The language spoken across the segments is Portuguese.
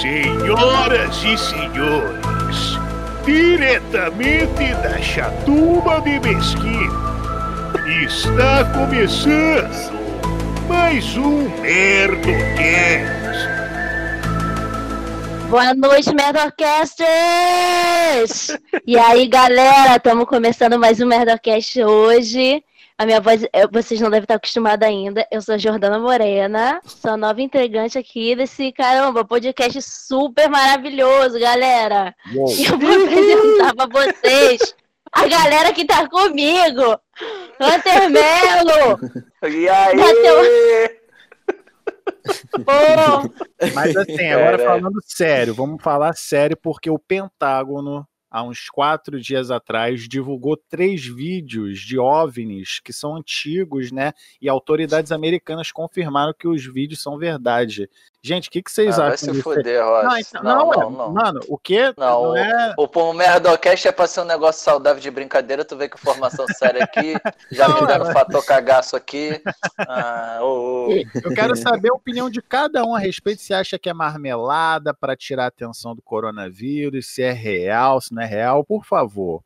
Senhoras e senhores, diretamente da Chatuba de Mesquita, está começando mais um Merdocast. Boa noite, Merdocasters! E aí, galera, estamos começando mais um Merdocast hoje. A minha voz, eu- vocês não devem estar acostumados ainda. Eu sou a Jordana Morena, sou a nova integrante aqui desse, caramba, podcast super maravilhoso, galera. E eu vou apresentar pra vocês a galera que tá comigo. Hunter Melo! E aí? Bateu. Pô, Mas assim, agora falando sério, vamos falar sério, porque o Pentágono, há uns quatro dias atrás, divulgou três vídeos de OVNIs que são antigos, né? E autoridades americanas confirmaram que os vídeos são verdade. Gente, o que, que vocês Ah, vai acham se disso? fuder, Não, Ross. então- Não, não, não, é- não. Mano, o quê? Não, é... O, o Merdocast é pra ser um negócio saudável de brincadeira, tu vê que formação séria aqui, já Não, me deram é- fator cagaço aqui. Ah, ô, ô. Eu quero saber a opinião de cada um a respeito se acha que é marmelada para tirar a atenção do coronavírus, se é real, se não é real, por favor.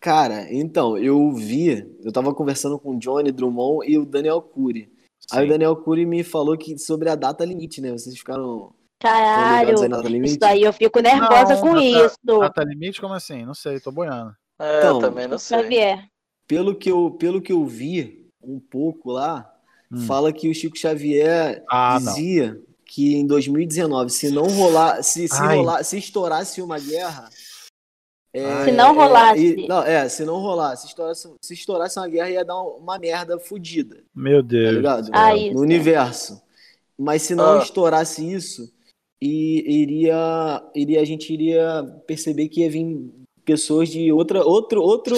Cara, então, eu vi, eu tava conversando com o Johnny Drummond e o Daniel Cury. Aí o Sim. Daniel Cury me falou que sobre a data limite, né? Vocês ficaram caralho. ligados aí na data limite? Isso aí eu fico nervosa Não, com data- isso. Data limite? Como assim? Não sei, tô boiando. É, Então, eu também não sei. Xavier. Pelo que eu, pelo que eu vi um pouco lá, Hum. fala que o Chico Xavier Ah, não. dizia que em 2019, se não rolar, se, se rolar, se estourasse uma guerra. É, Se não é, rolasse. e- não, é, se não rolasse, se estourasse, se estourasse uma guerra ia dar uma merda fodida. Meu tá Deus. ligado? Ah, no isso. universo. Mas se não Ah. estourasse isso, e iria, iria, a gente iria perceber que ia vir pessoas de outra, outro, outro.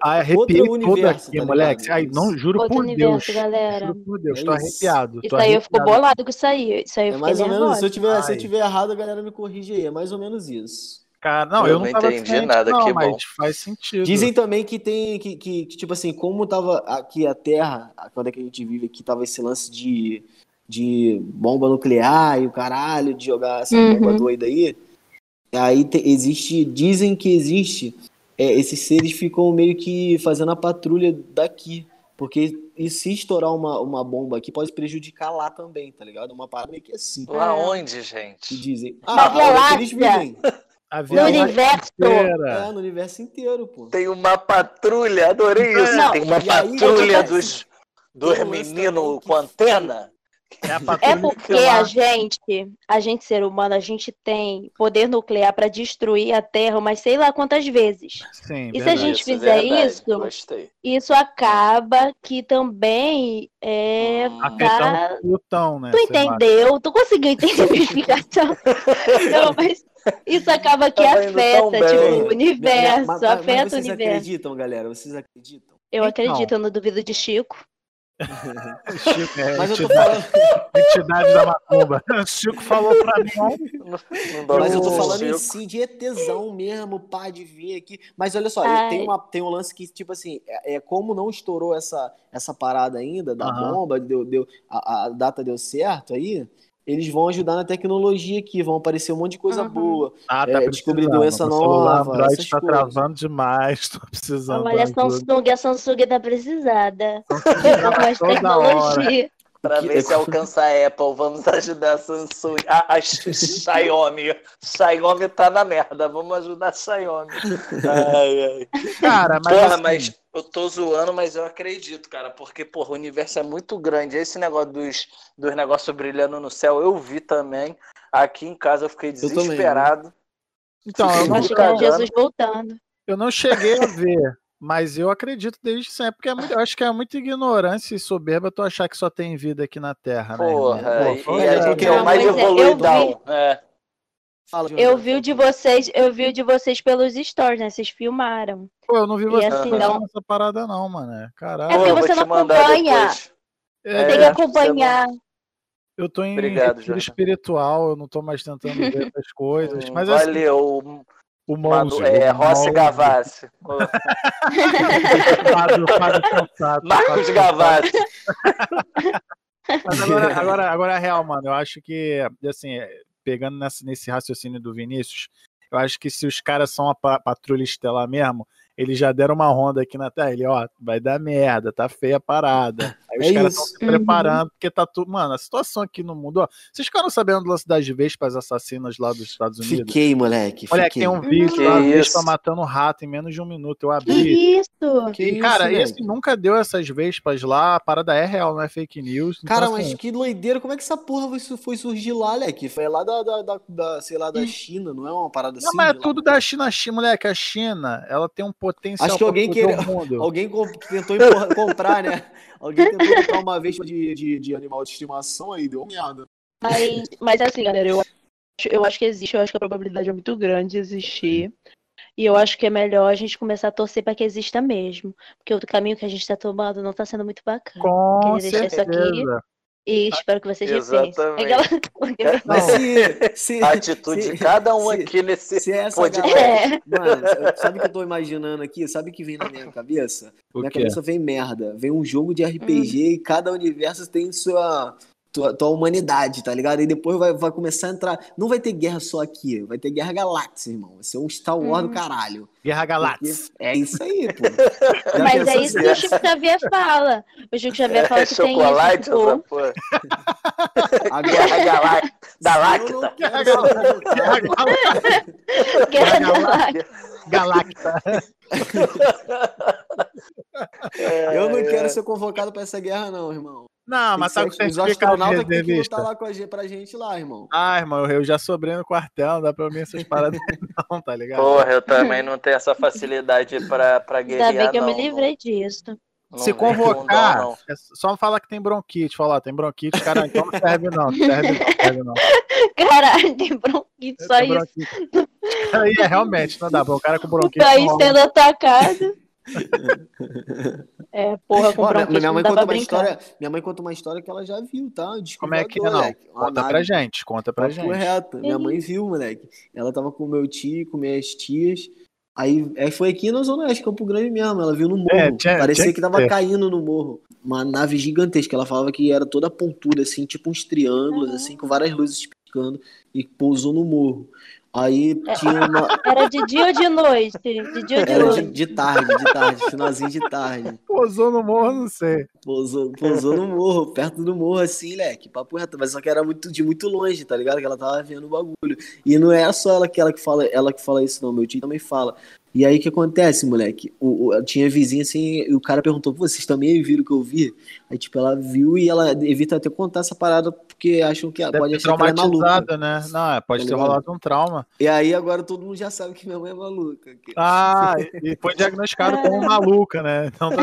Arrepiei Outro universo, aqui, tá moleque. Ai, não, juro Outro por universo, Deus. galera. Juro por Deus, É tô isso. arrepiado. Isso tô aí eu fico arrepiado. bolado com isso aí. Isso aí eu É mais ou menos, se eu tiver, se eu tiver errado, a galera me corrige aí. É mais ou menos isso. Cara, não, Eu eu não, não entendi nada, não, que mas bom. faz sentido. Dizem também que tem que, que, que, tipo assim, como tava aqui a Terra, quando é que a gente vive aqui, tava esse lance de, de bomba nuclear e o caralho, de jogar essa Uhum. bomba doida aí. Aí te- existe, dizem que existe, é, esses seres ficam meio que fazendo a patrulha daqui. Porque e se estourar uma, uma bomba aqui, pode prejudicar lá também, tá ligado? Uma parada meio que assim. Lá É. onde, Que gente? dizem. Na Ah, Via onde é que eles vivem. A No universo. inteira. É, no universo inteiro, pô. Tem uma patrulha, adorei isso. Não, Tem uma e aí, patrulha tipo, dos, dos um lance meninos com antena. É a É patrulha porque a gente, a gente ser humano, a gente tem poder nuclear pra destruir a Terra, mas sei lá quantas vezes. Sim, E se a verdade. gente Isso, fizer verdade, isso, Gostei. Isso acaba que também é, Hum. dá... Afetando Plutão, né? Tu entendeu? Tu conseguiu entender a explicação? Não, mas isso acaba que Tava tão afeta, tipo, o universo, Mas- mas- mas afeta o vocês universo. acreditam, galera? Vocês acreditam? Eu Então. acredito, eu não duvido de Chico. Chico, é, Mas eu tô entidade, falando, entidade da macumba. O Chico falou pra mim. Não, não mas eu tô falando em Chico. si de ETzão mesmo, pá, de vir aqui. Mas olha só, tem, uma, tem um lance que, tipo assim, é, é como não estourou essa, essa parada ainda da Aham. bomba, deu, deu, a, a data deu certo aí, eles vão ajudar na tecnologia aqui, vão aparecer um monte de coisa Uhum. boa. Ah, É, descobrir doença celular nova, Android essas tá coisas. travando demais, tô precisando. Olha, a. Samsung, a Samsung tá precisada. Mais Toda hora. tecnologia. Pra Que- ver se alcança a Apple, vamos ajudar a Samsung. A, a Xiaomi. Xiaomi tá na merda, vamos ajudar a Xiaomi. Ai, ai. Cara, mas, Porra, assim, mas eu tô zoando, mas eu acredito, cara, porque, porra, o universo é muito grande. Esse negócio dos, dos negócios brilhando no céu, eu vi também. Aqui em casa eu fiquei também, desesperado. então, eu Eu não, acho que é cagando. Jesus voltando. eu não cheguei a ver, mas eu acredito desde sempre, porque é muito, eu acho que é muita ignorância e soberba tu achar que só tem vida aqui na Terra, né? Porra, irmão? e, Pô, e é, a gente porque- é mais é, eu evoluidão. É. Fala, Eu vi o de vocês, eu vi o de vocês pelos stories, né? Vocês filmaram. Pô, eu não vi você assim, não. essa parada não, mano. Caralho. É porque você não acompanha. depois. É, Tem que É, acompanhar. eu tô em Obrigado, espiritual, eu não tô mais tentando ver essas coisas. Mas assim, Valeu, o Manu, é, Rossi Gavassi. Fábio, Fábio Consato, Marcos Gavassi. Mas agora, agora, agora é real, mano. Eu acho que, assim, é, pegando nessa, nesse raciocínio do Vinícius, eu acho que se os caras são a pa- patrulha estelar mesmo, eles já deram uma ronda aqui na Terra. Ele, ó, vai dar merda, tá feia a parada. Aí os É caras estão isso. se preparando, porque tá tudo. Mano, a situação aqui no mundo, ó. Vocês ficaram sabendo do lance das vespas assassinas lá dos Estados Unidos? Fiquei, moleque. Olha, fiquei. tem um vídeo Que lá, a isso? vespa matando um rato em menos de um minuto. Eu abri. Que isso? Que E, isso, cara, moleque? esse nunca deu essas vespas lá. A parada é real, não é fake news. Então, Cara, assim, mas que doideira, como é que essa porra foi, foi surgir lá, Leque? Foi lá da, da, da, da, sei lá, da China, não é uma parada Não, assim? mas é de lá? tudo da China, China, moleque. A China, ela tem um potencial. Acho que alguém mundo. Alguém tentou comprar, né? Alguém tentou comprar uma vez de, de, de animal de estimação aí, deu merda. Mas, mas assim, galera, eu acho, eu acho que existe, eu acho que a probabilidade é muito grande de existir. E eu acho que é melhor a gente começar a torcer para que exista mesmo. Porque o caminho que a gente está tomando não está sendo muito bacana. Com Queria deixar isso aqui. E espero que vocês repensem. Exatamente. Aquela- porque- Mas se, se, A atitude se- de cada um se- aqui nesse se essa podcast. galera... É. Mano, sabe o que eu tô imaginando aqui? Sabe o que vem na minha cabeça? O minha quê? cabeça vem merda. Vem um jogo de RPG e cada universo tem sua, tua, tua humanidade, tá ligado? E depois vai, vai começar a entrar. Não vai ter guerra só aqui, vai ter guerra galáxia, irmão. Vai ser um Star Wars do Hum. caralho. Guerra Galáxia. É isso aí, pô. Mas é isso que o Chico Xavier fala. O Chico Xavier fala É que tem chocolate, isso, essa tipo, porra. Agora, Guerra Galá- da se eu Lacta. não quero Guerra ser Galáxia. Guerra. Galacta. Eu não É, quero ser convocado pra essa guerra, não, irmão. Não, mas que tá de astronautas que tem que reservista. lutar lá com a gente, pra gente lá, irmão. Ah, irmão, eu já sobrei no quartel, não dá pra mim essas paradas não, tá ligado? Porra, eu também não tenho essa facilidade pra, pra guerrear, Ainda bem que eu me não. livrei disso. Não- Se não- convocar, não, não. é só falar que tem bronquite. Falar, tem bronquite, cara, então não serve não, serve não, serve não. Caralho, tem bronquite, só Tem isso. bronquite. Aí é, realmente, não dá, o cara com O bronquite país não rola. sendo atacado. É, porra, com Ó, minha, minha não mãe dá conta pra uma brincar. história. Minha mãe conta uma história que ela já viu, tá? Como é que é, não? moleque. Uma Conta pra gente, conta pra gente. reto. Minha mãe viu, moleque. Ela tava com meu tio, com minhas tias. Aí, aí foi aqui na Zona Oeste, Campo Grande mesmo. Ela viu no morro. É, tinha- Parecia tinha que que tava caindo no morro. Uma nave gigantesca. Ela falava que era toda pontuda, assim, tipo uns triângulos, assim, com várias luzes piscando. E pousou no morro. Aí É. tinha uma. Era de dia ou de noite? De dia ou de Era de, noite? de tarde, de tarde, finalzinho de tarde. Pousou no morro, não sei. Pousou, pousou no morro, perto do morro, assim, leque, papo reto, mas só que era muito, de muito longe, tá ligado? Que ela tava vendo o bagulho. E não é só ela que, ela que fala, ela que fala isso, não, meu tio também fala. E aí o que acontece, moleque? O, o- tinha vizinha assim, e o cara perguntou, "Pô, vocês também viram o que eu vi? Aí, tipo, ela viu e ela evita até contar essa parada, porque acham que Deve pode achar que ela é maluca. traumatizada, né? Não, é, pode Tá ter rolado um trauma. E aí agora todo mundo já sabe que minha mãe é maluca. Ah, e foi diagnosticado como maluca, né? Então tá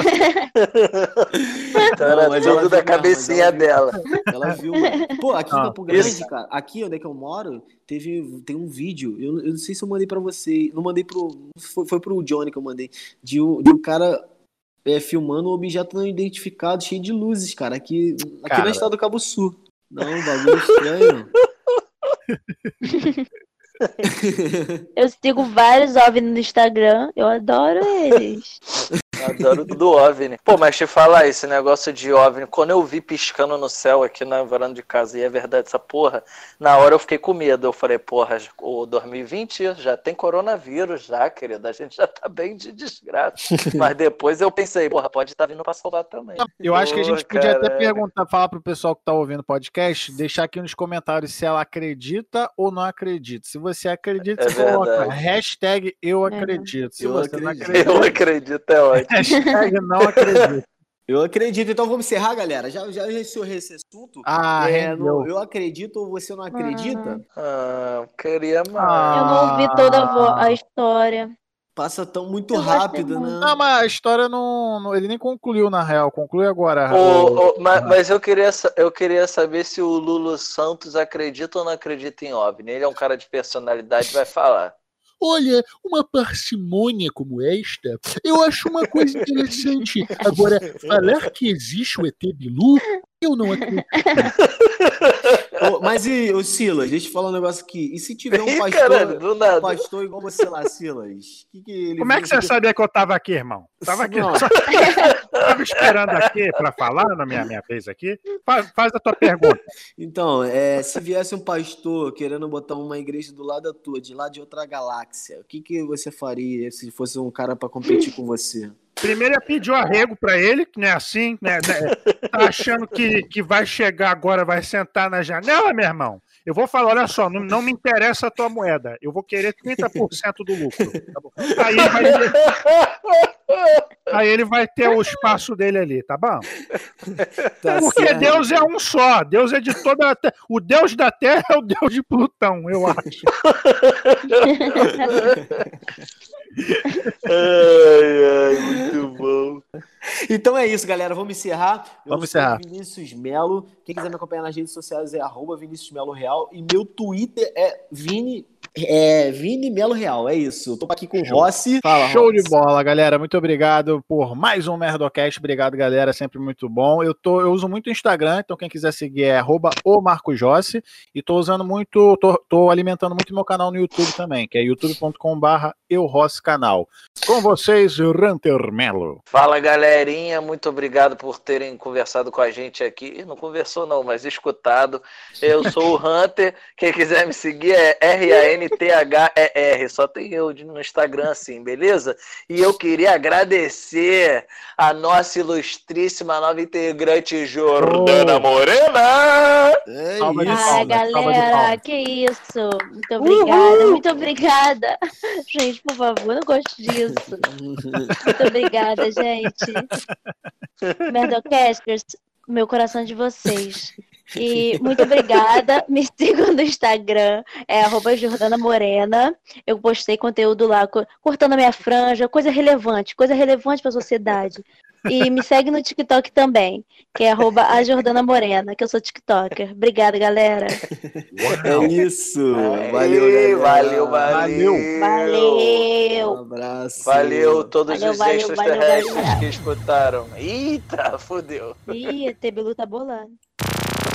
Então era Não, tudo da cabecinha mas ela viu. dela. Ela viu, mano. Pô, aqui em Ah, Campo Grande, isso. cara, aqui onde é que eu moro, teve, tem um vídeo, eu, eu não sei se eu mandei pra você, não mandei pro, foi, foi pro Johnny que eu mandei, de um, de um cara é, filmando um objeto não identificado, cheio de luzes, cara, aqui, aqui Cara. na estrada do Cabo Sul. Não, um bagulho estranho. Eu sigo vários OVNI no Instagram. Eu adoro eles. Adoro do OVNI. Pô, mas te falar, esse negócio de OVNI, quando eu vi piscando no céu aqui na varanda de casa, e é verdade essa porra, na hora eu fiquei com medo. Eu falei, porra, o 2020 já tem coronavírus já, querida, a gente já tá bem de desgraça. mas depois eu pensei, porra, pode estar vindo pra salvar também. Eu acho que a gente podia até perguntar, falar pro pessoal que tá ouvindo o podcast, deixar aqui nos comentários se ela acredita ou não acredita. Se você acredita, É você coloca hashtag eu acredito. Se Eu você não acredito. acredita, Eu acredito, é ótimo. Hashtag não acredito. Eu acredito, então vamos encerrar, galera. Já, já encerrou esse assunto? Ah, É, no- eu acredito ou você não acredita? Ah, queria mais. Ah. Eu não ouvi toda a, história. Passa tão muito Eu rápido, né? Não, mas a história não, não- Ele nem concluiu, na real. Conclui agora. Ô, ô, ma- Ah. mas eu queria, eu queria saber se o Lulu Santos acredita ou não acredita em OVNI. Ele é um cara de personalidade, vai falar. Olha, uma parcimônia como esta, eu acho uma coisa interessante. Agora, falar que existe o ET Bilu, eu não acredito. Mas e, ô Silas, deixa eu falar um negócio aqui. E se tiver um Ih, pastor, caralho, do nada. um pastor igual você lá, Silas? Que que ele Como é que você sabia que eu tava aqui, irmão? Tava aqui, Não. só- tava esperando aqui pra falar na minha, minha vez aqui. Faz, faz a tua pergunta. Então, é, se viesse um pastor querendo botar uma igreja do lado da tua, de lá de outra galáxia, o que, que você faria se fosse um cara pra competir com você? Primeiro ia pedir o arrego pra ele, que não é assim, né? né? Tá achando que, que vai chegar agora, vai sentar na janela, meu irmão? Eu vou falar, olha só, não, não me interessa a tua moeda. Eu vou querer 30% do lucro. tá? Aí, vai, aí ele vai ter o espaço dele ali, tá bom? Tá Porque certo. Deus é um só. Deus é de toda a terra. O Deus da terra é o Deus de Plutão, eu acho. Ai, ai, muito bom. Então é isso, galera. Vamos encerrar. Eu Vamos sou encerrar. Vinícius Melo. Quem quiser me acompanhar nas redes sociais é arroba Vinícius Melo Real. E meu Twitter é Vini, é Vini Melo Real. É isso. Eu tô aqui com o. Rossi. Fala, Show de Rossi. bola, galera. Muito obrigado por mais um Merdocast. Obrigado, galera. Sempre muito bom. Eu, tô, eu uso muito o Instagram, então quem quiser seguir é arroba o Marco Jossi. E tô usando muito, tô, tô alimentando muito meu canal no YouTube também, que é youtube.com/barra canal. Com vocês, Ranter Melo. Fala galerinha, muito obrigado por terem conversado com a gente aqui. Não conversou não, mas escutado. Eu sou o Hunter. Quem quiser me seguir é R-A-N-T-H-E-R. Só tem eu no Instagram assim, beleza? E eu queria agradecer a nossa ilustríssima nova integrante Jordana Oh. Morena. É de salva de galera, que isso. Muito obrigada, muito obrigada. Gente, por favor, eu não gosto disso. Muito obrigada, gente. Merdocasters, meu coração é de vocês. E muito obrigada. Me sigam no Instagram, é arroba Jordana Morena. Eu postei conteúdo lá, co- cortando a minha franja, coisa relevante, coisa relevante para a sociedade. E me segue no TikTok também, que é arroba a Jordana Morena, que eu sou TikToker. Obrigada, galera. É isso. Aê, Valeu, galera. valeu, valeu. Um Valeu! abraço. Valeu todos Valeu, os valeu, extraterrestres valeu, valeu. que escutaram. Eita, fodeu. Ih, a TBLU tá bolando.